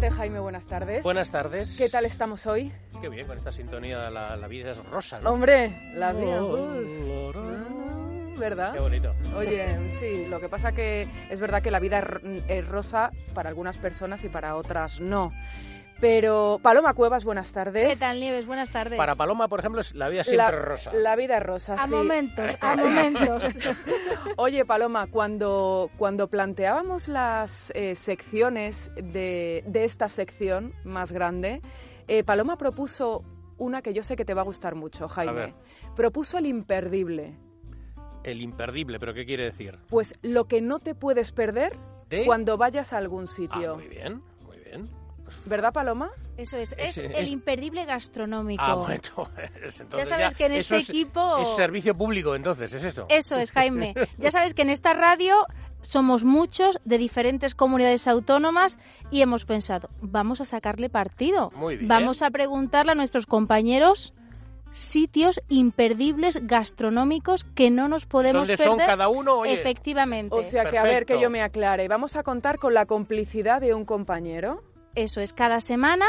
saludarte, Jaime. Buenas tardes. Buenas tardes. ¿Qué tal estamos hoy? Qué bien, con esta sintonía la, la vida es rosa, ¿no? Hombre, la vida es... ¿Verdad? Qué bonito. Oye, sí, lo que pasa que es verdad que la vida es rosa para algunas personas y para otras no. Pero, Paloma Cuevas, buenas tardes. ¿Qué tal, Nieves? Buenas tardes. Para Paloma, por ejemplo, es la vida La, siempre rosa. la vida es rosa, A sí. momentos, a momentos. Oye, Paloma, cuando, cuando planteábamos las eh, secciones de, de esta sección más grande, eh, Paloma propuso una que yo sé que te va a gustar mucho, Jaime. ver. Propuso el imperdible. El imperdible, ¿pero qué quiere decir? Pues lo que no te puedes perder ¿De? cuando vayas a algún Ah, sitio. muy bien, muy bien. ¿Verdad, Paloma? Eso es, es el es- imperdible gastronómico. Ah, bueno, es- entonces ya sabes que en este es- equipo... Es servicio público, entonces, ¿es eso? Eso es, Jaime. Ya sabes que en esta radio somos muchos de diferentes comunidades autónomas y hemos pensado, vamos a sacarle partido. Muy bien. Vamos a preguntarle a nuestros compañeros sitios imperdibles gastronómicos que no nos podemos ¿Dónde perder. son cada uno? Oye, Efectivamente. O sea que a ver que yo me aclare. Vamos a contar con la complicidad de un compañero. Eso es, cada semana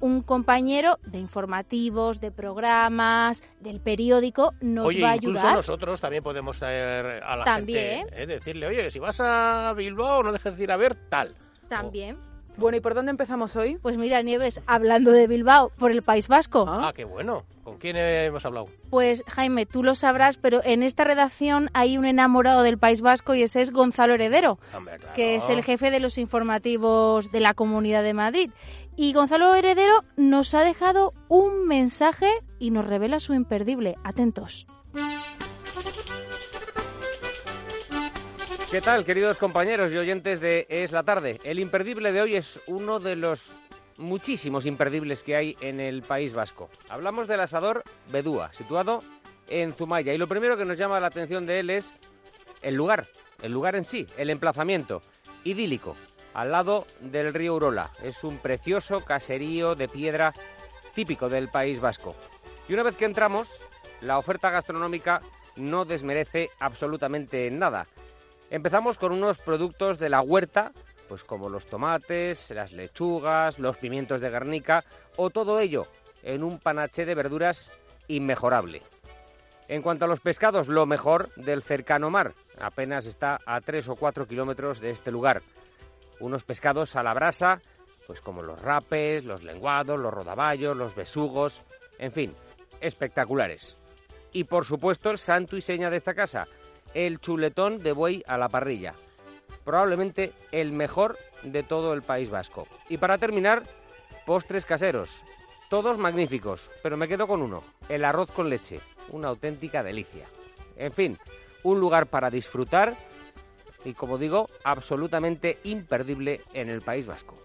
un compañero de informativos, de programas, del periódico nos oye, va a incluso ayudar. nosotros también podemos traer a la También. gente, ¿eh? decirle, oye, si vas a Bilbao no dejes de ir a ver tal. También. Bueno, ¿y por dónde empezamos hoy? Pues mira, Nieves, hablando de Bilbao por el País Vasco, Ah. Ah, qué bueno. ¿Con quién hemos hablado? pues Jaime, tú lo sabrás, pero en esta redacción hay un enamorado del País Vasco y ese es Gonzalo Heredero, Hombre, claro. que es el jefe de los informativos de la Comunidad de Madrid. Y Gonzalo Heredero nos ha dejado un mensaje y nos revela su imperdible. Atentos. ¿Qué tal, queridos compañeros y oyentes de Es la Tarde? El imperdible de hoy es uno de los muchísimos imperdibles que hay en el País Vasco. Hablamos del asador Bedúa, situado en Zumaya. Y lo primero que nos llama la atención de él es el lugar, el lugar en sí, el emplazamiento, idílico, al lado del río Urola. Es un precioso caserío de piedra típico del País Vasco. Y una vez que entramos, la oferta gastronómica no desmerece absolutamente nada. Empezamos con unos productos de la huerta, pues como los tomates, las lechugas, los pimientos de Guernica o todo ello en un panaché de verduras inmejorable. En cuanto a los pescados, lo mejor del cercano mar. Apenas está a 3 o 4 kilómetros de este lugar. Unos pescados a la brasa, pues como los rapes, los lenguados, los rodaballos, los besugos, en fin, espectaculares. Y por supuesto el santo y seña de esta casa, el chuletón de buey a la parrilla. Probablemente el mejor de todo el País Vasco. Y para terminar, postres caseros. Todos magníficos, pero me quedo con uno, el arroz con leche, una auténtica delicia. En fin, un lugar para disfrutar y como digo, absolutamente imperdible en el País Vasco.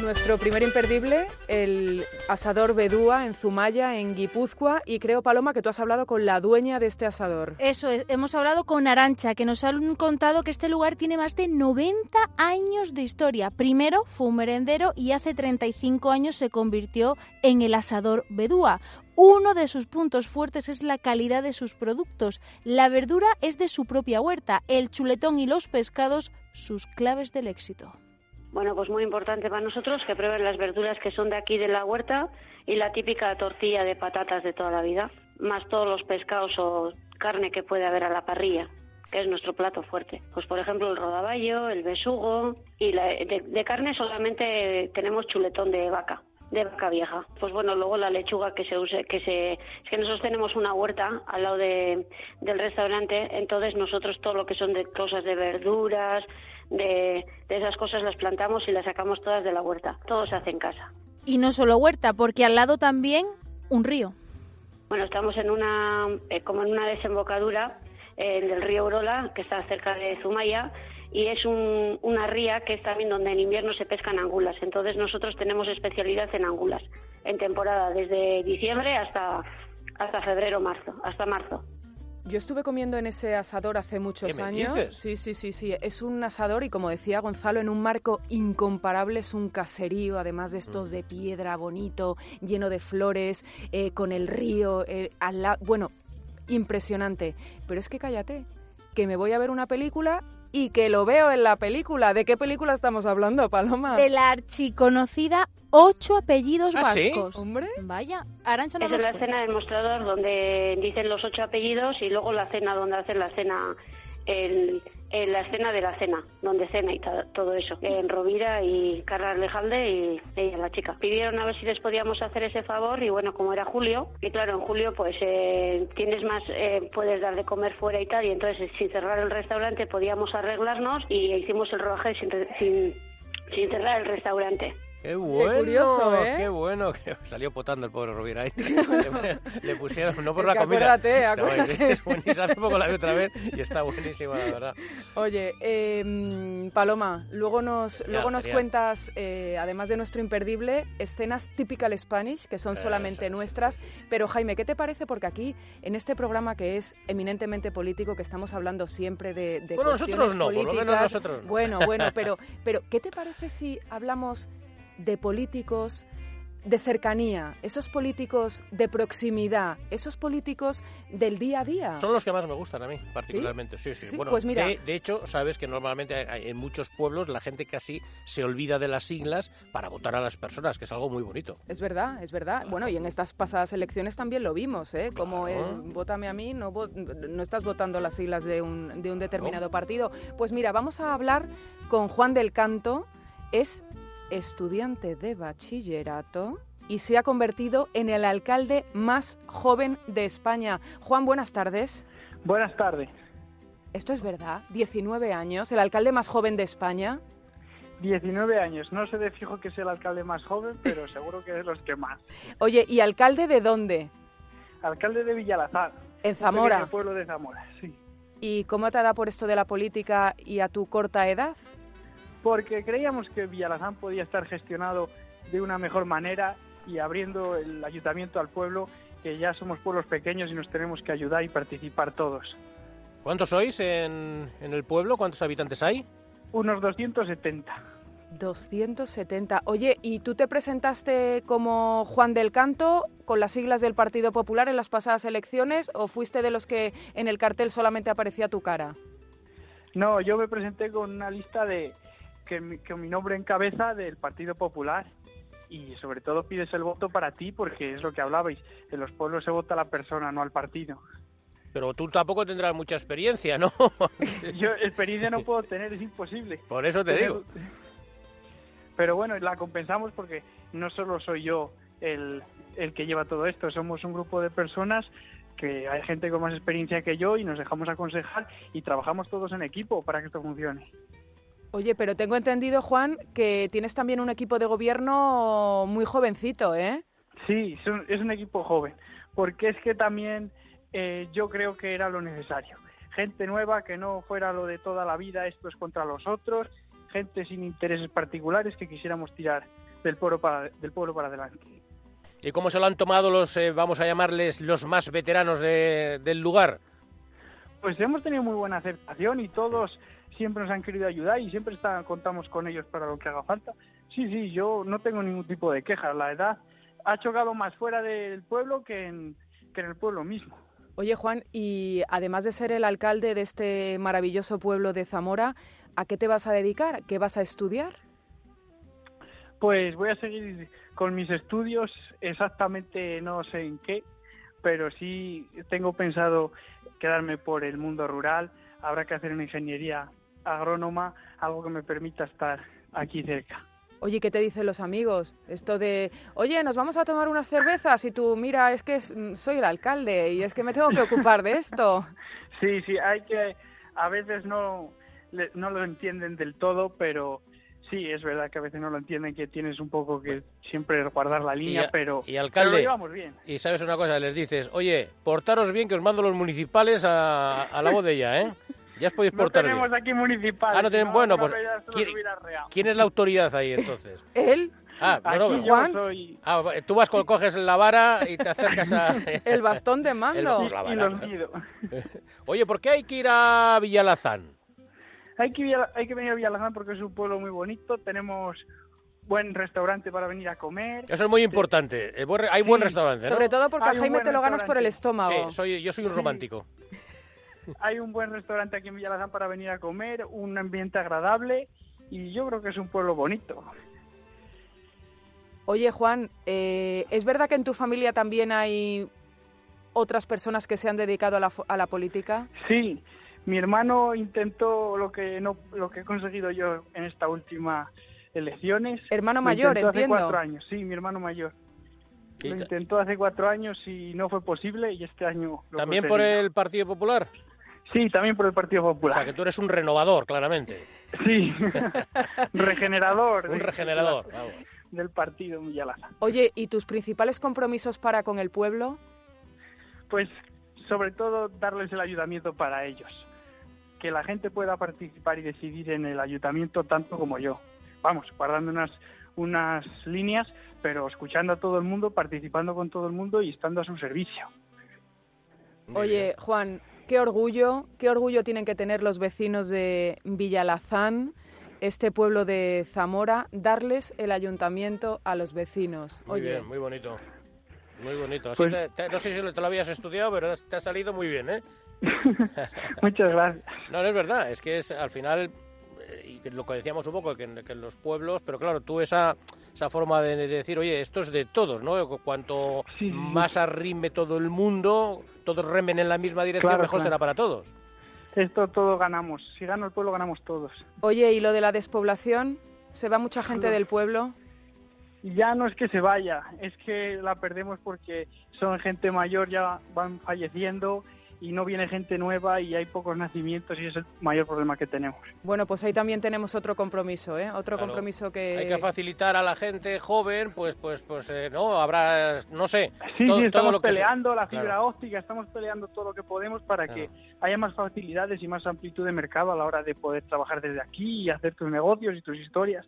Nuestro primer imperdible, el asador Bedúa en Zumaya, en Guipúzcoa. Y creo, Paloma, que tú has hablado con la dueña de este asador. Eso es, hemos hablado con Arancha, que nos han contado que este lugar tiene más de 90 años de historia. Primero fue un merendero y hace 35 años se convirtió en el asador Bedúa. Uno de sus puntos fuertes es la calidad de sus productos. La verdura es de su propia huerta, el chuletón y los pescados sus claves del éxito. Bueno, pues muy importante para nosotros que prueben las verduras que son de aquí de la huerta y la típica tortilla de patatas de toda la vida, más todos los pescados o carne que puede haber a la parrilla, que es nuestro plato fuerte. Pues por ejemplo el rodaballo, el besugo y la- de, de carne solamente tenemos chuletón de vaca de vaca vieja. Pues bueno, luego la lechuga que se use, que se, es que nosotros tenemos una huerta al lado de, del restaurante, entonces nosotros todo lo que son de cosas de verduras, de, de esas cosas las plantamos y las sacamos todas de la huerta. Todo se hace en casa. Y no solo huerta, porque al lado también un río. Bueno, estamos en una, eh, como en una desembocadura eh, del río Urola, que está cerca de Zumaya, y es un- una ría que es también donde en invierno se pescan angulas. Entonces nosotros tenemos especialidad en angulas, en temporada, desde diciembre hasta, hasta febrero, marzo, hasta marzo. Yo estuve comiendo en ese asador hace muchos ¿Qué me años. dices? Sí, sí, sí, sí. Es un asador y como decía Gonzalo, en un marco incomparable, es un caserío, además de Mm. estos de piedra, bonito, lleno de flores, eh, con el río eh, al lado. Bueno, impresionante. Pero es que cállate, que me voy a ver una película y que lo veo en la película. ¿De qué película estamos hablando, Paloma? De la archiconocida Ocho apellidos ¿Ah, sí? vascos. Hombre. Vaya, Arancha no es la escena del mostrador donde dicen los ocho apellidos y luego la cena donde hacen la cena, el, el- la escena de la cena, donde cena y todo eso. En Rovira y Carla Lejalde y ella, la chica. Pidieron a ver si les podíamos hacer ese favor y bueno, como era julio, y claro, en julio pues eh, tienes más, eh, puedes dar de comer fuera y tal, y entonces sin cerrar el restaurante podíamos arreglarnos y hicimos el rodaje sin, sin cerrar el restaurante. Qué bueno, curioso, ¿eh? Qué bueno, que salió potando el pobre Rovira ahí. le, le pusieron, no por Es la comida. acuérdate, No, acuérdate. es buenísima, hace poco la vi otra vez y está buenísima, la verdad. Oye, eh, mm, Paloma, luego nos, luego nos cuentas, eh, además de nuestro imperdible, escenas typical Spanish, que son solamente nuestras. Pero Jaime, ¿qué te parece? Porque aquí, en este programa que es eminentemente político, que estamos hablando siempre de, de Bueno, cuestiones nosotros no, por lo menos políticas, nosotros no. Bueno, bueno, pero, pero ¿qué te parece si hablamos de políticos de cercanía, esos políticos de proximidad, esos políticos del día a día? Son los que más me gustan a mí, particularmente. Sí, sí. Sí, Bueno, pues mira. de, de hecho, sabes que normalmente en muchos pueblos la gente casi se olvida de las siglas para votar a las personas, que es algo muy bonito. Es verdad, es verdad. Bueno, y en estas pasadas elecciones también lo vimos, ¿eh? Como es, vótame a mí, no, no estás votando las siglas de un, de un determinado partido. Pues mira, vamos a hablar con Juan del Canto, es estudiante de bachillerato y se ha convertido en el alcalde más joven de España. Juan, buenas tardes. Buenas tardes. ¿Esto es verdad? 19 años, el alcalde más joven de España. 19 años. No sé de fijo que es el alcalde más joven, pero seguro que es los que más. Oye, ¿y alcalde de dónde? Alcalde de Villalazar. En Zamora. pequeño pueblo de Zamora, sí. ¿Y cómo te ha dado por esto de la política y a tu corta edad? Porque creíamos que Villalazán podía estar gestionado de una mejor manera y abriendo el ayuntamiento al pueblo, que ya somos pueblos pequeños y nos tenemos que ayudar y participar todos. ¿Cuántos sois en, en el pueblo? ¿Cuántos habitantes hay? Unos 270. 270. Oye, ¿y tú te presentaste como Juan del Canto con las siglas del Partido Popular en las pasadas elecciones o fuiste de los que en el cartel solamente aparecía tu cara? No, yo me presenté con una lista de que mi, con mi nombre en cabeza del Partido Popular y sobre todo pides el voto para ti porque es lo que hablabais, en los pueblos se vota a la persona, no al partido. Pero tú tampoco tendrás mucha experiencia, ¿no? Yo experiencia no puedo tener, es imposible. Por eso te digo. Pero bueno, la compensamos porque no solo soy yo el, el que lleva todo esto, somos un grupo de personas que hay gente con más experiencia que yo y nos dejamos aconsejar y trabajamos todos en equipo para que esto funcione. Oye, pero tengo entendido, Juan, que tienes también un equipo de gobierno muy jovencito, ¿eh? Sí, es un, es un equipo joven, porque es que también eh, yo creo que era lo necesario. Gente nueva que no fuera lo de toda la vida, esto es contra los otros, gente sin intereses particulares que quisiéramos tirar del pueblo para, del pueblo para adelante. ¿Y cómo se lo han tomado los, eh, vamos a llamarles, los más veteranos de- del lugar? Pues hemos tenido muy buena aceptación y todos siempre nos han querido ayudar y siempre está- contamos con ellos para lo que haga falta. Sí, sí, yo no tengo ningún tipo de quejas. La edad ha chocado más fuera del pueblo que en, que en el pueblo mismo. Oye, Juan, y además de ser el alcalde de este maravilloso pueblo de Zamora, ¿a qué te vas a dedicar? ¿Qué vas a estudiar? Pues voy a seguir con mis estudios, exactamente no sé en qué, pero sí tengo pensado quedarme por el mundo rural. Habrá que hacer una ingeniería agrónoma, algo que me permita estar aquí cerca. Oye, ¿qué te dicen los amigos? Esto de, oye, nos vamos a tomar unas cervezas y tú, mira, es que mm, soy el alcalde y es que me tengo que ocupar de esto. Sí, sí, hay que, a veces no, no lo entienden del todo, pero sí, es verdad que a veces no lo entienden, que tienes un poco que siempre guardar la línea, a- pero, y alcalde, pero lo llevamos bien. Y sabes una cosa, les dices, oye, portaros bien que os mando los municipales a, a la bodella, ¿eh? Ya os podéis No portar tenemos bien. aquí municipal. Ah, no tienen- bueno, pues, ¿quién- ¿quién, ¿Quién es la autoridad ahí entonces? Él, Ah, bueno, Aquí Juan. yo soy ah, tú vas, con- coges la vara y te acercas a... el bastón de El mando. bastón. y, y los guido. Oye, ¿por qué hay que ir a Villalazán? Hay que, hay que venir a Villalazán porque es un pueblo muy bonito, tenemos buen restaurante para venir a comer. Eso es muy importante. El re- hay buen Sí. restaurante, ¿no? Sobre todo porque a Jaime te lo ganas por el estómago. Sí, soy, yo soy un Sí. Hay un buen restaurante aquí en Villalazán para venir a comer, un ambiente agradable y yo creo que es un pueblo bonito. Oye, Juan, eh, ¿es verdad que en tu familia también hay otras personas que se han dedicado a la, a la política? Sí, mi hermano intentó lo que no lo que he conseguido yo en esta última elecciones. Hermano mayor, intentó entiendo. Hace cuatro años, sí, mi hermano mayor. Lo intentó hace cuatro años y no fue posible y este año lo ¿También por el Partido Popular? Sí, también por el Partido O Popular. sea, que tú eres un renovador, claramente. Sí, regenerador. Un de- regenerador. vamos. Del partido en Villalazán. Oye, ¿y tus principales compromisos para con el pueblo? Pues sobre todo darles el ayuntamiento para ellos. Que la gente pueda participar y decidir en el ayuntamiento tanto como yo. Vamos, guardando unas, unas líneas, pero escuchando a todo el mundo, participando con todo el mundo y estando a su servicio. Oye. Juan, qué orgullo, qué orgullo tienen que tener los vecinos de Villalazán, este pueblo de Zamora, darles el ayuntamiento a los vecinos. Muy Oye, bien, muy bonito. Muy bonito. Así Pues- te- te- no sé si te lo habías estudiado, pero te ha salido muy bien, ¿eh? Muchas gracias. No, no es verdad, es que es al final, que lo que decíamos un poco, que en, que en los pueblos, pero claro, tú esa, esa forma de, de decir, oye, esto es de todos, ¿no? Cuanto Sí, sí, sí. más arrime todo el mundo, todos remen en la misma dirección, Claro, mejor claro. será para todos. Esto todo ganamos. Si gana el pueblo, ganamos todos. oye, ¿y lo de la despoblación? ¿Se va mucha gente No. del pueblo? Y ya no es que se vaya, es que la perdemos porque son gente mayor, ya van falleciendo y no viene gente nueva y hay pocos nacimientos y es el mayor problema que tenemos. Bueno, pues ahí también tenemos otro compromiso, ¿eh? Otro Claro. compromiso que... Hay que facilitar a la gente joven, pues, pues, pues, eh, no, habrá, no sé. Sí, todo- sí, todo estamos que peleando la fibra Claro. óptica, estamos peleando todo lo que podemos para Claro. que haya más facilidades y más amplitud de mercado a la hora de poder trabajar desde aquí y hacer tus negocios y tus historias.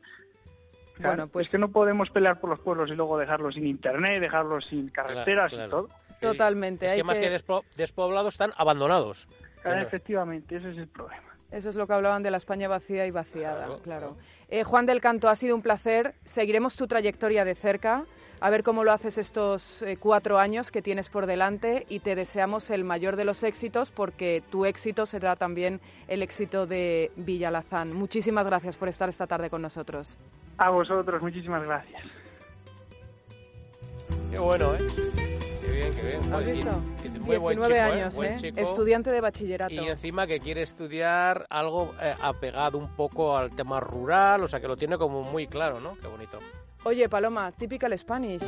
Claro, Bueno, pues- es que no podemos pelear por los pueblos y luego dejarlos sin internet, dejarlos sin carreteras claro. y todo. Totalmente. Es hay que más que despo- despoblados están abandonados. Claro, efectivamente, ese es el problema. Eso es lo que hablaban de la España vacía y vaciada, Claro, claro. claro. Eh, Juan del Canto, ha sido un placer. Seguiremos tu trayectoria de cerca, a ver cómo lo haces estos eh, cuatro años que tienes por delante y te deseamos el mayor de los éxitos porque tu éxito será también el éxito de Villalazán. Muchísimas gracias por estar esta tarde con nosotros. A vosotros, muchísimas gracias. Qué bueno, ¿eh? Bien, qué bien. ¿Has Joder, visto? y- y muy buen 19 chico, años, ¿eh? Estudiante de bachillerato. Y encima que quiere estudiar algo eh, apegado un poco al tema rural, o sea que lo tiene como muy claro, ¿no? Qué bonito. Oye, Paloma, typical Spanish.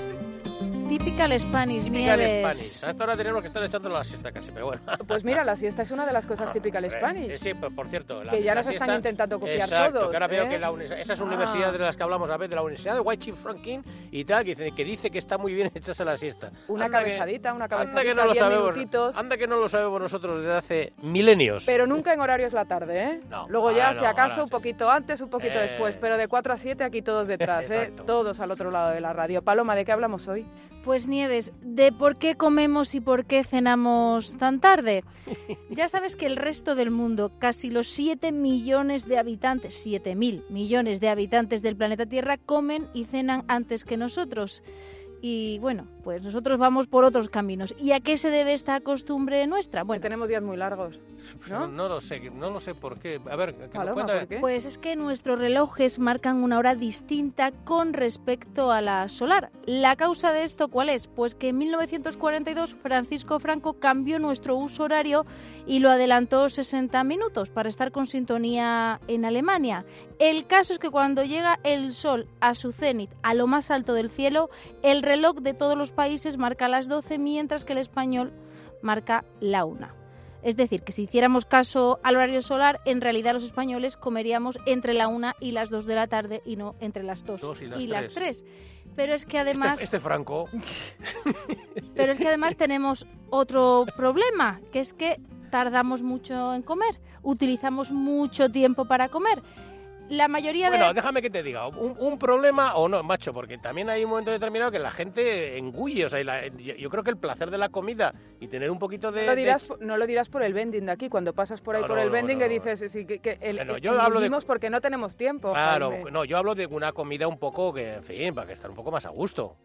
Typical Spanish, Typical Nieves. Spanish. A esta hora tenemos que estar echando la siesta casi, pero bueno. Pues mira, la siesta es una de las cosas Ah, typical hombre, Spanish. eh, Sí, por cierto. la- Que ya nos están intentando copiar Exacto, todos, que ahora veo ¿eh? que la esas Ah. universidades de las que hablamos a veces, de la Universidad de Chief Franklin y tal, que dice que, dice que está muy bien echarse la siesta. Una Anda que- cabezadita, una Anda cabezadita, que no lo 10 sabemos. minutitos. Anda que no lo sabemos nosotros desde hace milenios. Pero nunca en horarios la tarde, ¿eh? No, Luego ya, si no, acaso, ahora un sí. poquito antes, un poquito Eh. después. Pero de 4 a 7 aquí todos detrás, ¿eh? Todos al otro lado de la radio. Paloma, ¿de qué hablamos hoy? Pues Nieves, de por qué comemos y por qué cenamos tan tarde. Ya sabes que el resto del mundo, casi los 7 millones de habitantes, 7 mil millones de habitantes del planeta Tierra, comen y cenan antes que nosotros. Y bueno, pues nosotros vamos por otros caminos. ¿Y a qué se debe esta costumbre nuestra? Bueno, Bueno, tenemos días muy largos. Pues ¿no? no, no lo sé, no lo sé por qué. A ver, que me Paloma, cuenta- ¿por qué? Pues es que nuestros relojes marcan una hora distinta con respecto a la solar. ¿La causa de esto cuál es? Pues que en 1942 Francisco Franco cambió nuestro uso horario y lo adelantó 60 minutos para estar con sintonía en Alemania. El caso es que cuando llega el sol a su cenit, a lo más alto del cielo, el reloj de todos los países marca las 12 mientras que el español marca la 1. Es decir, que si hiciéramos caso al horario solar, en realidad los españoles comeríamos entre la 1 y las 2 de la tarde y no entre las 2 Dos y las y las tres. 3. Pero es que además, Este, este Franco. pero es que además tenemos otro problema, que es que tardamos mucho en comer, utilizamos mucho tiempo para comer. La mayoría Bueno, de déjame que te diga, un, un problema o no, macho, porque también hay un momento determinado que la gente engulle. O sea, la- yo, yo creo que el placer de la comida y tener un poquito de. No lo, de- dirás, no lo dirás por el vending de aquí. Cuando pasas por ahí No, por no, el no, vending no, que dices sí, que, que el, Bueno, el- yo hablo de- porque no tenemos tiempo. Claro, Jaime. no, yo hablo de una comida un poco que, en fin, para que estar un poco más a gusto.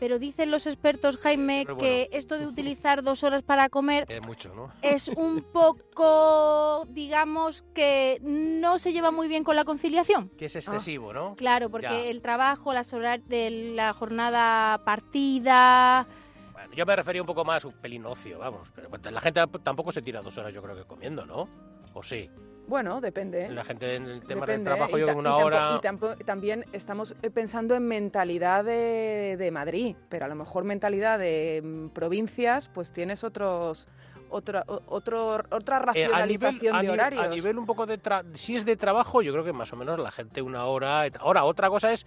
Pero dicen los expertos, Jaime, que esto de utilizar dos horas para comer Es mucho, ¿no? es un poco, digamos, que no se lleva muy bien con la conciliación. Que es excesivo, ¿no? Claro, porque Ya. el trabajo, las horas de la jornada partida, Bueno, yo me refería un poco más a un pelín ocio, vamos. Pero la gente tampoco se tira dos horas, yo creo que comiendo, ¿no? ¿O sí? Bueno, depende. La gente en el tema Depende, del trabajo, yo ta- una y hora... Y también estamos eh, pensando en mentalidad de, de Madrid, pero a lo mejor mentalidad de mm, provincias, pues tienes otros otra otro, otra Eh, nivel, racionalización de horarios. a nivel un poco de... tra- Si es de trabajo, yo creo que más o menos la gente una hora... Ahora, otra cosa es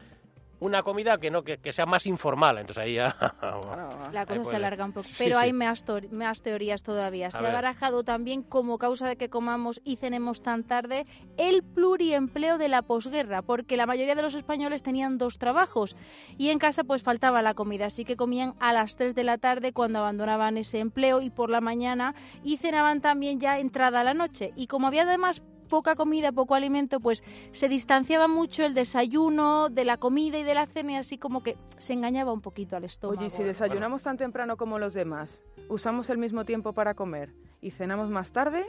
una comida que no que, que sea más informal, entonces ahí ya... La cosa se alarga un poco. Pero sí. hay más, más teorías todavía. Se ha ver. barajado también como causa de que comamos y cenemos tan tarde el pluriempleo de la posguerra, porque la mayoría de los españoles tenían dos trabajos y en casa pues faltaba la comida, así que comían a las 3 de la tarde cuando abandonaban ese empleo y por la mañana y cenaban también ya entrada la noche. Y como había además poca comida, poco alimento, pues se distanciaba mucho el desayuno de la comida y de la cena así como que se engañaba un poquito al estómago. Oye, ¿y si desayunamos tan temprano como los demás, usamos el mismo tiempo para comer y cenamos más tarde,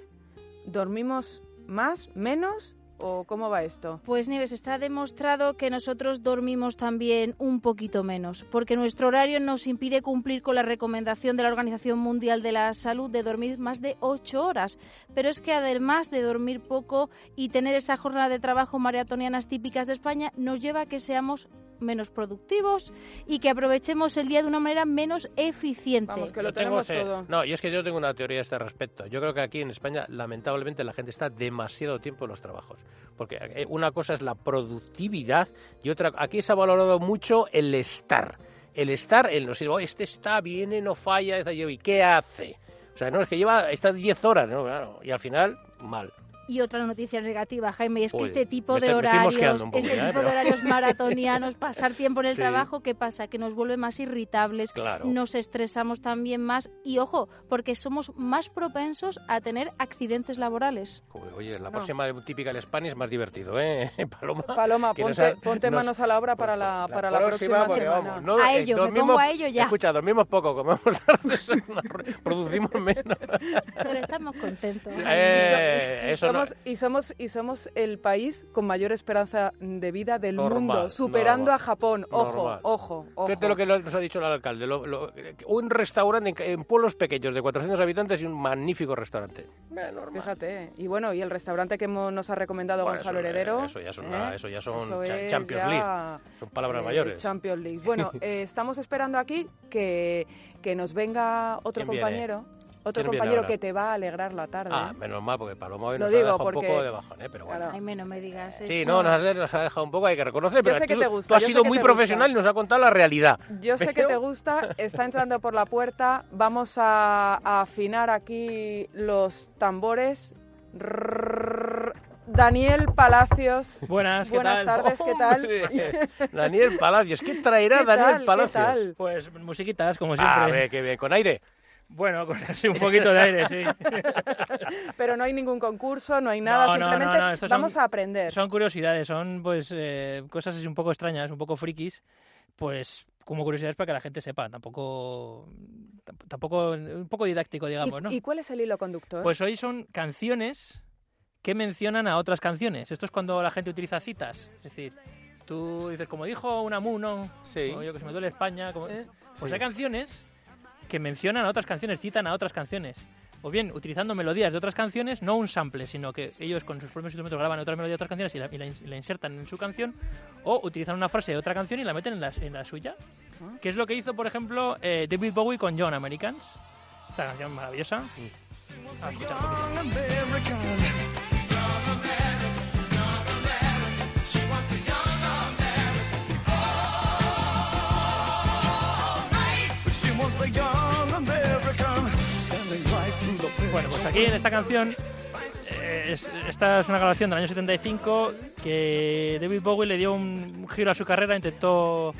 dormimos más, menos o cómo va esto? Pues Nieves, está demostrado que nosotros dormimos también un poquito menos, porque nuestro horario nos impide cumplir con la recomendación de la Organización Mundial de la Salud de dormir más de ocho horas. Pero es que además de dormir poco y tener esa jornada de trabajo maratonianas típicas de España, nos lleva a que seamos menos productivos y que aprovechemos el día de una manera menos eficiente. Vamos, que lo Yo tengo, tenemos sí. todo. No, y es que yo tengo una teoría a este respecto. Yo creo que aquí en España, lamentablemente, la gente está demasiado tiempo en los trabajos. Porque eh, una cosa es la productividad y otra, aquí se ha valorado mucho el estar. El estar, el no sé, "Oh, este está, viene, no falla, ¿y qué hace? O sea, no, es que lleva, está 10 horas, ¿no? Claro, y al final, mal. Y otra noticia negativa, Jaime, y es que Uy, este tipo me de me horarios, poco este ya, tipo de horarios maratonianos, pasar tiempo en el Sí. trabajo, ¿qué pasa? Que nos vuelve más irritables, Claro. nos estresamos también más y ojo, porque somos más propensos a tener accidentes laborales. Oye, la No. próxima de Typical Spanish es más divertido, ¿eh, Paloma? Paloma, que nos ponte, ponte nos- manos a la obra para la, para la próxima, porque, semana. vamos, no, A eh, ello, me dormimos- pongo a ello ya. Escucha, dormimos poco, comemos tarde, producimos menos. Pero estamos contentos. Eh, eso no- somos, y, somos, y somos el país con mayor esperanza de vida del Normal, mundo, superando normal, a Japón. Ojo, ojo, ojo. Fíjate lo que nos ha dicho el alcalde. lo- lo- un restaurante en, en pueblos pequeños de 400 habitantes y un magnífico restaurante. Eh, normal. Fíjate, y bueno, y el restaurante que hemos- nos ha recomendado Bueno, Gonzalo eso, eh, Heredero. eso ya son ¿eh? la- eso ya son Eso cha- es Champions ya, League. Son palabras eh, mayores. Champions League. Bueno, eh, estamos esperando aquí que, que nos venga otro ¿Quién viene? Otro ¿Quién viene compañero que te va a alegrar la tarde. Ah, menos mal, porque Paloma hoy nos digo ha dejado porque- un poco de bajón, ¿eh? Pero bueno. Claro. Ay, no me digas Sí, eso. no, nos ha, nos ha dejado un poco, hay que reconocer, pero sé que te gusta, tú has yo sido muy profesional gusta. y nos ha contado la realidad. Yo sé que te gusta, está entrando por la puerta, vamos a, a afinar aquí los tambores. Daniel Palacios. Buenas, ¿qué Buenas tal? tardes, ¿qué tal? Daniel Palacios, ¿qué traerá ¿Qué Daniel tal? ¿Qué Palacios? tal? Pues musiquitas, como siempre. Ah, ve, qué bien, con aire. Bueno, con así un poquito de aire, sí. Pero no hay ningún concurso, no hay nada, No, no, no, simplemente no, estos son- vamos a aprender. Son curiosidades, son pues eh, cosas así un poco extrañas, un poco frikis, pues como curiosidades para que la gente sepa, tampoco tamp- tampoco un poco didáctico, digamos, ¿Y, ¿no? y cuál es el hilo conductor? Pues hoy son canciones que mencionan a otras canciones. Esto es cuando la gente utiliza citas, es decir, tú dices como dijo Unamuno, Sí. o yo que se me duele España, como... ¿Eh? Pues Sí. hay canciones que mencionan a otras canciones, citan a otras canciones. O bien utilizando melodías de otras canciones, no un sample, sino que ellos con sus propios instrumentos graban otra melodía de otras canciones y la, y la in- y la insertan en su canción, o utilizan una frase de otra canción y la meten en la, en la suya. Ah. Que es lo que hizo, por ejemplo, eh, David Bowie con John Americans. Esta canción maravillosa. Vamos a poquito. Bueno, pues aquí en esta canción, eh, es- esta es una grabación del año 75 que David Bowie le dio un giro a su carrera, intentó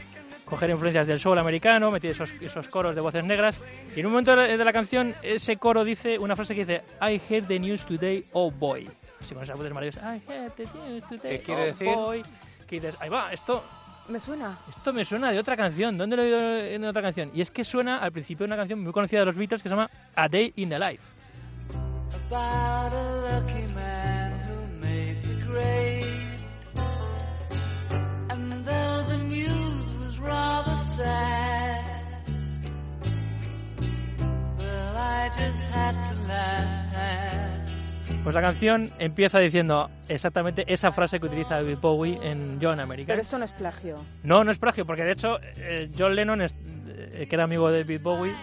coger influencias del soul americano, metió esos, esos coros de voces negras y en un momento de la, de la canción ese coro dice una frase que dice I heard the news today, oh boy. Así con esas voces maravillosas. I heard the news today, ¿Qué quiere oh decir? boy. Que dices, ahí va, esto Me suena. Esto me suena de otra canción. ¿Dónde lo he oído en otra canción? Y es que suena al principio de una canción muy conocida de los Beatles que se llama A Day in the Life. About a lucky man who made the grade. And though the news was rather sad, well, I just had to laugh. Pues la canción empieza diciendo exactamente esa frase que utiliza David Bowie en John America. Pero esto no es plagio. No, no es plagio, porque de hecho eh, John Lennon, es- eh, que era amigo de David Bowie,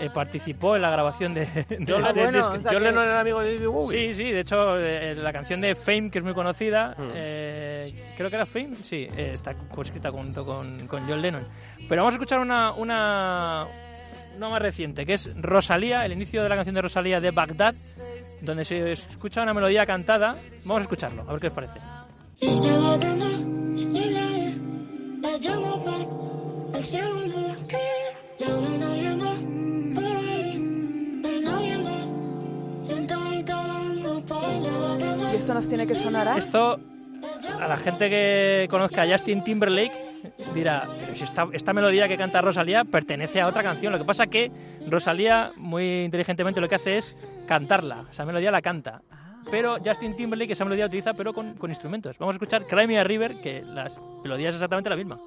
eh, participó en la grabación de, de- John, Ah, del bueno, disco. o sea John que- Lennon era amigo de David Bowie. Sí, sí, de hecho eh, la canción de Fame, que es muy conocida, Mm. eh, creo que era Fame, sí, eh, está escrita junto con, con John Lennon. Pero vamos a escuchar una, una, una más reciente, que es Rosalía, el inicio de la canción de Rosalía de Bagdad, donde se escucha una melodía cantada. Vamos a escucharlo, a ver qué os parece. Esto nos tiene que sonar a... Esto, a la gente que conozca a Justin Timberlake, dirá, "Pero si esta, esta melodía que canta Rosalía pertenece a otra canción. Lo que pasa que Rosalía, muy inteligentemente, lo que hace es cantarla. Esa melodía la canta. Pero Justin Timberlake esa melodía la utiliza, pero con, con instrumentos. Vamos a escuchar Cry Me a River, que las melodías es exactamente la misma.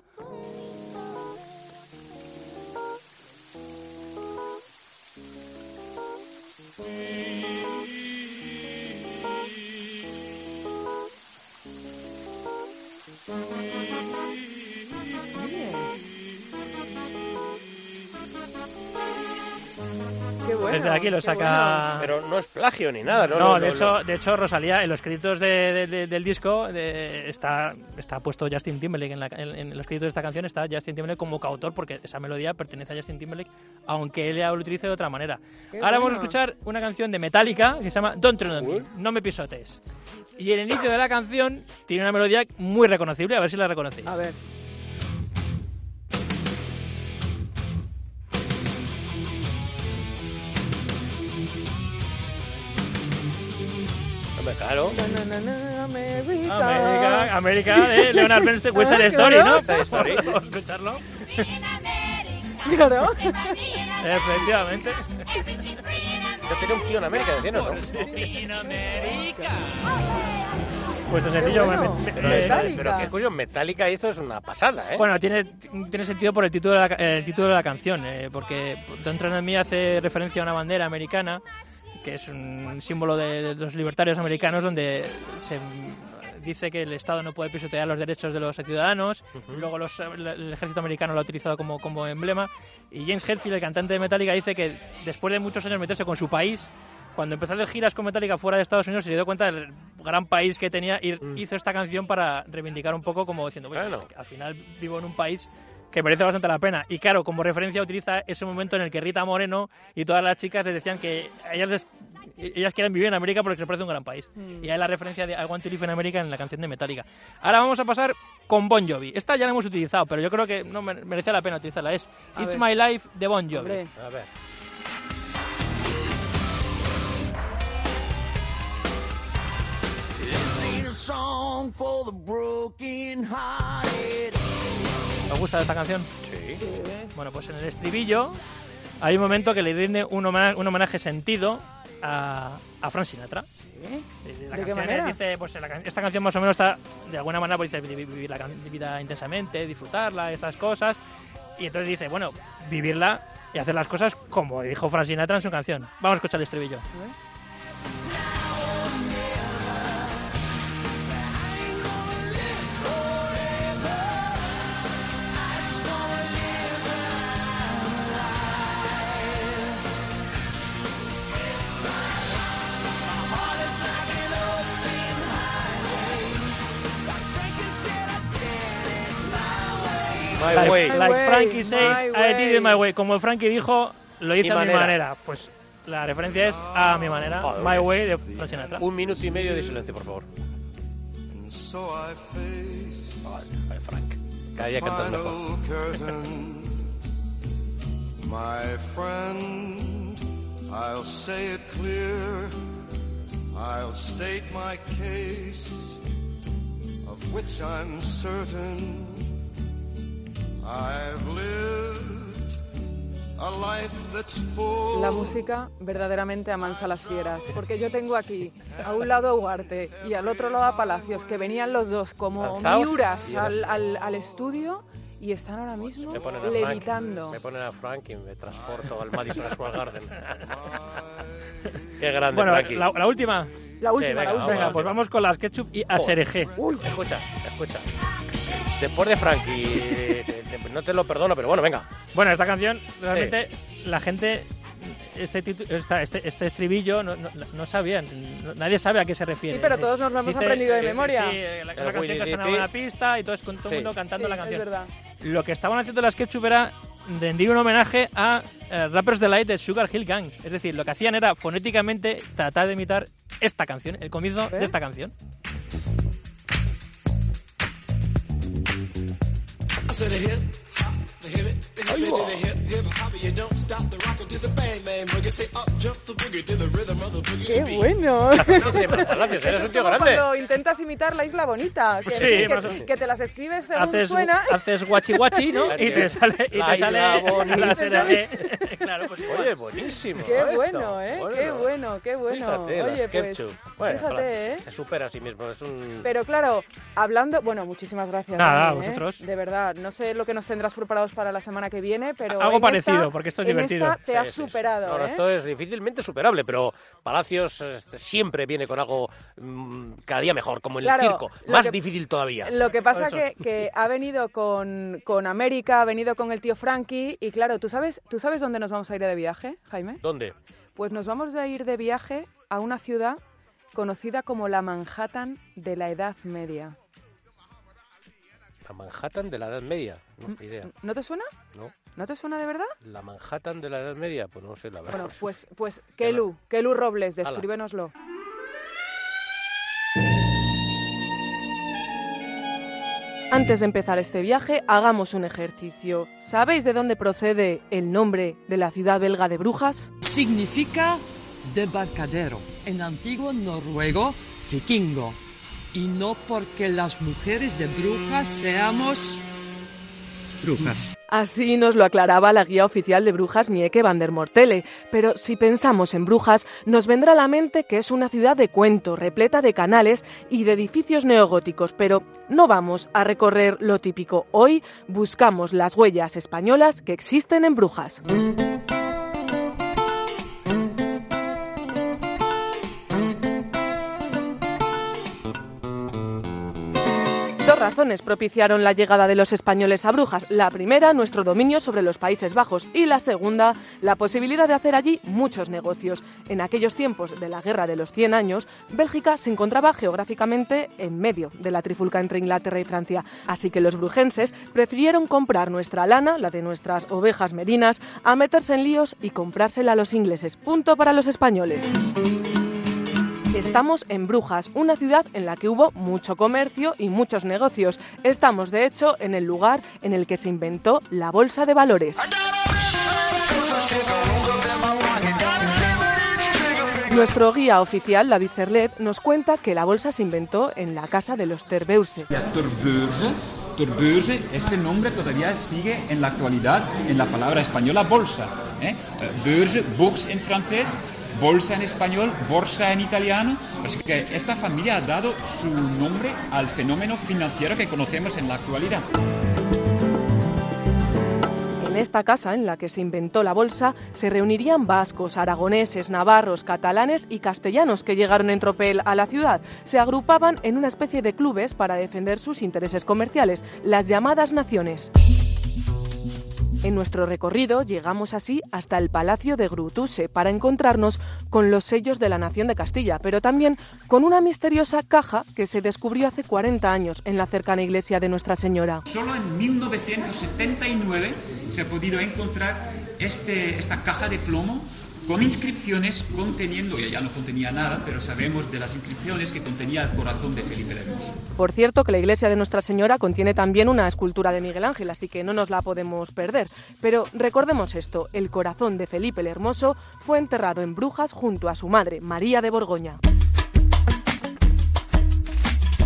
Qué bueno. Desde aquí lo saca... Pero no es plagio ni nada. No, de, hecho, de hecho, Rosalía, en los créditos de- de- de- del disco de- está, está puesto Justin Timberlake. En, la- en- en los créditos de esta canción está Justin Timberlake como coautor porque esa melodía pertenece a Justin Timberlake, aunque él ya lo utilice de otra manera. Qué Ahora vamos a escuchar una canción de Metallica que se llama Don't Tread on Me, no me pisotes. Y el inicio de la canción tiene una melodía muy reconocible, a ver si la reconocéis. A ver. Hombre, claro. Na, na, na, na, America. América, América de Leonard Bernstein, West Side Ah, Story. ¿no? West Side Story. Vamos a escucharlo. Claro. Efectivamente. Yo tenía un tío en América, decían, ¿no? Pues el sencillo bueno. me- Pero, Metallica. pero qué curioso, Metallica y esto es una pasada, ¿eh? Bueno, tiene, tiene sentido por el título de la, el título de la canción, eh, porque Don't Tread on Me hace referencia a una bandera americana, que es un símbolo de, de los libertarios americanos, donde se dice que el Estado no puede pisotear los derechos de los ciudadanos, luego los- el, ejército americano lo ha utilizado como, como emblema, y James Hetfield, el cantante de Metallica, dice que después de muchos años meterse con su país, cuando empezó a hacer giras con Metallica fuera de Estados Unidos, se dio cuenta del gran país que tenía y Mm. hizo esta canción para reivindicar un poco como diciendo, bueno, que al final vivo en un país que merece bastante la pena. Y claro, como referencia utiliza ese momento en el que Rita Moreno y todas las chicas les decían que ellas, les- ellas quieren vivir en América porque les parece un gran país. Mm. Y hay la referencia de I Want to Live in America en la canción de Metallica. Ahora vamos a pasar con Bon Jovi. Esta ya la hemos utilizado, pero yo creo que no me- merece la pena utilizarla. Es A It's ver. My Life de Bon Jovi. Hombre. A ver. ¿Os gusta esta canción? Sí. Bueno, pues en el estribillo hay un momento que le rinde un homenaje, un homenaje sentido a, a Frank Sinatra. ¿Sí? La ¿De qué canción manera? dice, pues la can- esta canción más o menos está, de alguna manera, pues dice vi- vivir la vida intensamente, disfrutarla, estas cosas. Y entonces dice, bueno, vivirla y hacer las cosas como dijo Frank Sinatra en su canción. Vamos a escuchar el estribillo. My Like, way. Like Frankie say, I did it my way. Como Frankie dijo, lo hice Mi a mi manera. manera. Pues la referencia es a mi manera. Joder, my way de Frank Sinatra. Un minuto y medio de silencio, por favor. So I face Ay, Frank. Cada día cantas mejor. My friend, I'll say it clear. I'll state my case, of which I'm certain. La música verdaderamente amansa las fieras, porque yo tengo aquí a un lado a Ugarte y al otro lado a Palacios, que venían los dos como miuras al, al- al estudio y están ahora mismo Me ponen a Frank, levitando. me ponen a Frank y me transporto al Madison Square Garden. Qué grande, Bueno, Frankie. la, la última. La última, venga, la última. Venga, pues vamos con las ketchup y asereje. Escucha, escucha. Después de Frankie, no te lo perdono, pero bueno, venga. Bueno, esta canción, realmente, la gente, este, esta- este, este estribillo, no, no, no sabían, no- nadie sabe a qué se refiere. Sí, pero todos nos lo hemos Dice- aprendido de sí, sí, memoria. Sí, eh, la, una canción que the sonaba una pista y todo, con todo el mundo cantando Sí, la es canción. verdad. Lo que estaban haciendo las Ketchup era rendir un homenaje a eh, Rappers Delight de Sugar Hill Gang. Es decir, lo que hacían era fonéticamente tratar de imitar esta canción, el comienzo ¿Eh? de esta canción. I said a hip hop, hip. ¡Qué bueno! Eres un tío grande. cuando intentas imitar la isla bonita, que, Sí, que- que te las escribes según Haces, suena. haces guachi guachi, ¿no? Y te sale, y la te isla sale bonita. la serie. claro, pues igual. Oye, buenísimo. Qué bueno, ¿eh? Qué bueno, qué bueno. Fíjate, Oye, pues. Bueno, fíjate, ¿eh? Se supera a sí mismo. Es un... Pero claro, hablando, bueno, muchísimas gracias. Nada, ¿eh? vosotros. De verdad, no sé lo que nos tendrás preparados para la semana que viene, pero Algo parecido, esta- porque esto es en divertido. esta te Sí, has sí, sí. superado, No, no, ¿eh? esto es difícilmente superable, pero Palacios este, siempre viene con algo mm, cada día mejor, como en Claro, el circo. Más que- difícil todavía. Lo que pasa que, que ha venido con, con América, ha venido con el tío Frankie y claro, ¿tú sabes, ¿tú sabes dónde nos vamos a ir de viaje, Jaime? ¿Dónde? Pues nos vamos a ir de viaje a una ciudad conocida como la Manhattan de la Edad Media. La Manhattan de la Edad Media. No, Mm, idea. ¿No te suena? No. ¿No te suena de verdad? La Manhattan de la Edad Media, pues no sé, la verdad. Bueno, pues, pues Kelu, Kelu Robles, descríbenoslo. Antes de empezar este viaje, hagamos un ejercicio. ¿Sabéis de dónde procede el nombre de la ciudad belga de Brujas? significa debarcadero, en antiguo noruego vikingo, y no porque las mujeres de brujas seamos brujas. Así nos lo aclaraba la guía oficial de brujas Mieke van der Mortele. Pero si pensamos en brujas, nos vendrá a la mente que es una ciudad de cuento, repleta de canales y de edificios neogóticos. Pero no vamos a recorrer lo típico. Hoy buscamos las huellas españolas que existen en brujas. Razones propiciaron la llegada de los españoles a Brujas. La primera, nuestro dominio sobre los Países Bajos y la segunda, la posibilidad de hacer allí muchos negocios. En aquellos tiempos de la Guerra de los 100 años, Bélgica se encontraba geográficamente en medio de la trifulca entre Inglaterra y Francia, así que los brujenses prefirieron comprar nuestra lana, la de nuestras ovejas merinas, a meterse en líos y comprársela a los ingleses. Punto para los españoles. Estamos en Brujas, una ciudad en la que hubo mucho comercio y muchos negocios. Estamos, de hecho, en el lugar en el que se inventó la bolsa de valores. Nuestro guía oficial, David Serlet, nos cuenta que la bolsa se inventó en la casa de los Terbeurse. La Turbeurse, Turbeurse, este nombre todavía sigue en la actualidad en la palabra española bolsa. Eh, Beurse, bourse en francés, bolsa en español, borsa en italiano. Así que esta familia ha dado su nombre al fenómeno financiero que conocemos en la actualidad. En esta casa en la que se inventó la bolsa se reunirían vascos, aragoneses, navarros, catalanes y castellanos que llegaron en tropel a la ciudad. Se agrupaban en una especie de clubes para defender sus intereses comerciales, las llamadas naciones. En nuestro recorrido llegamos así hasta el Palacio de Grutuse para encontrarnos con los sellos de la Nación de Castilla, pero también con una misteriosa caja que se descubrió hace 40 años en la cercana iglesia de Nuestra Señora. Solo en 1979 se ha podido encontrar este, esta caja de plomo con inscripciones conteniendo, ya, no contenía nada, pero sabemos de las inscripciones que contenía el corazón de Felipe el Hermoso. Por cierto, que la iglesia de Nuestra Señora contiene también una escultura de Miguel Ángel, así que no nos la podemos perder. Pero recordemos esto, el corazón de Felipe el Hermoso fue enterrado en Brujas junto a su madre, María de Borgoña.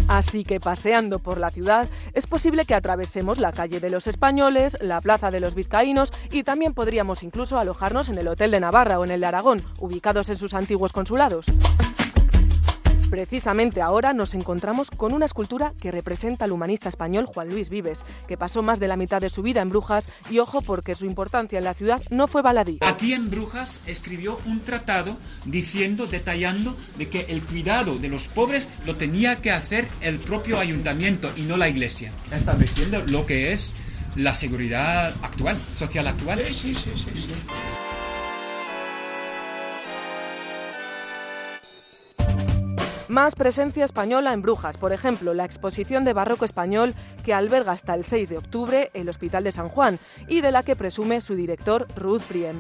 Así que paseando por la ciudad es posible que atravesemos la calle de los españoles, la plaza de los vizcaínos y también podríamos incluso alojarnos en el Hotel de Navarra o en el de Aragón, ubicados en sus antiguos consulados. Precisamente ahora nos encontramos con una escultura que representa al humanista español Juan Luis Vives, que pasó más de la mitad de su vida en Brujas y ojo porque su importancia en la ciudad no fue baladí. Aquí en Brujas escribió un tratado diciendo, detallando de que el cuidado de los pobres lo tenía que hacer el propio ayuntamiento y no la iglesia, estableciendo lo que es la seguridad actual, social actual. Sí, sí, sí, sí. Más presencia española en Brujas, por ejemplo, la exposición de barroco español que alberga hasta el 6 de octubre el Hospital de San Juan y de la que presume su director Ruth Priem.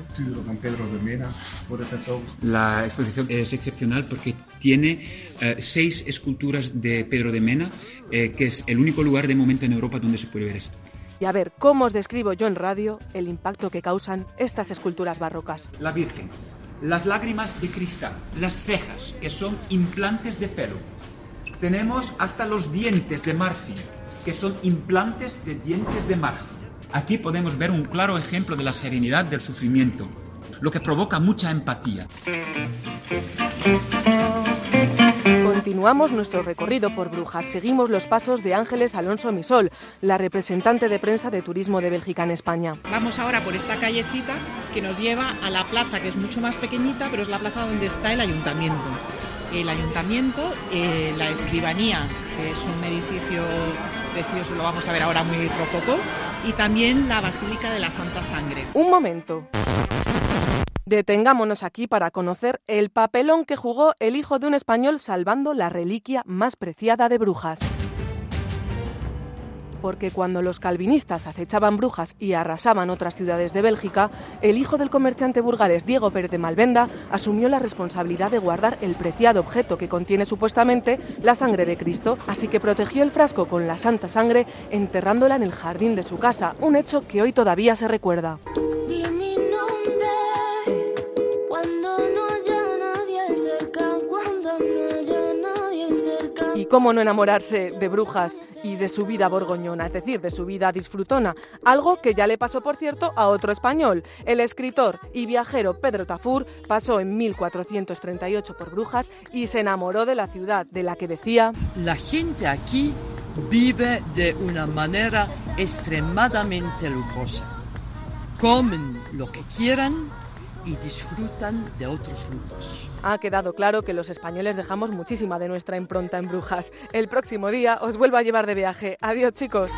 La exposición es excepcional porque tiene eh, seis esculturas de Pedro de Mena, eh, que es el único lugar de momento en Europa donde se puede ver esto. Y a ver cómo os describo yo en radio el impacto que causan estas esculturas barrocas. La Virgen, las lágrimas de cristal, las cejas, que son implantes de pelo. Tenemos hasta los dientes de marfil, que son implantes de dientes de marfil. Aquí podemos ver un claro ejemplo de la serenidad del sufrimiento, lo que provoca mucha empatía. Continuamos nuestro recorrido por Brujas. Seguimos los pasos de Ángeles Alonso Misol, la representante de prensa de turismo de Bélgica en España. Vamos ahora por esta callecita que nos lleva a la plaza, que es mucho más pequeñita, pero es la plaza donde está el ayuntamiento. El ayuntamiento, eh, la escribanía, que es un edificio precioso, lo vamos a ver ahora muy rococó, y también la Basílica de la Santa Sangre. Un momento. Detengámonos aquí para conocer el papelón que jugó el hijo de un español salvando la reliquia más preciada de Brujas. Porque cuando los calvinistas acechaban Brujas y arrasaban otras ciudades de Bélgica, el hijo del comerciante burgalés Diego Pérez de Malvenda asumió la responsabilidad de guardar el preciado objeto que contiene supuestamente la sangre de Cristo, así que protegió el frasco con la santa sangre enterrándola en el jardín de su casa, un hecho que hoy todavía se recuerda. Cómo no enamorarse de brujas y de su vida borgoñona, es decir, de su vida disfrutona. Algo que ya le pasó, por cierto, a otro español. El escritor y viajero Pedro Tafur pasó en 1438 por Brujas y se enamoró de la ciudad, de la que decía... La gente aquí vive de una manera extremadamente lujosa. Comen lo que quieran y disfrutan de otros lujos. Ha quedado claro que los españoles dejamos muchísima de nuestra impronta en Brujas. El próximo día os vuelvo a llevar de viaje. Adiós chicos.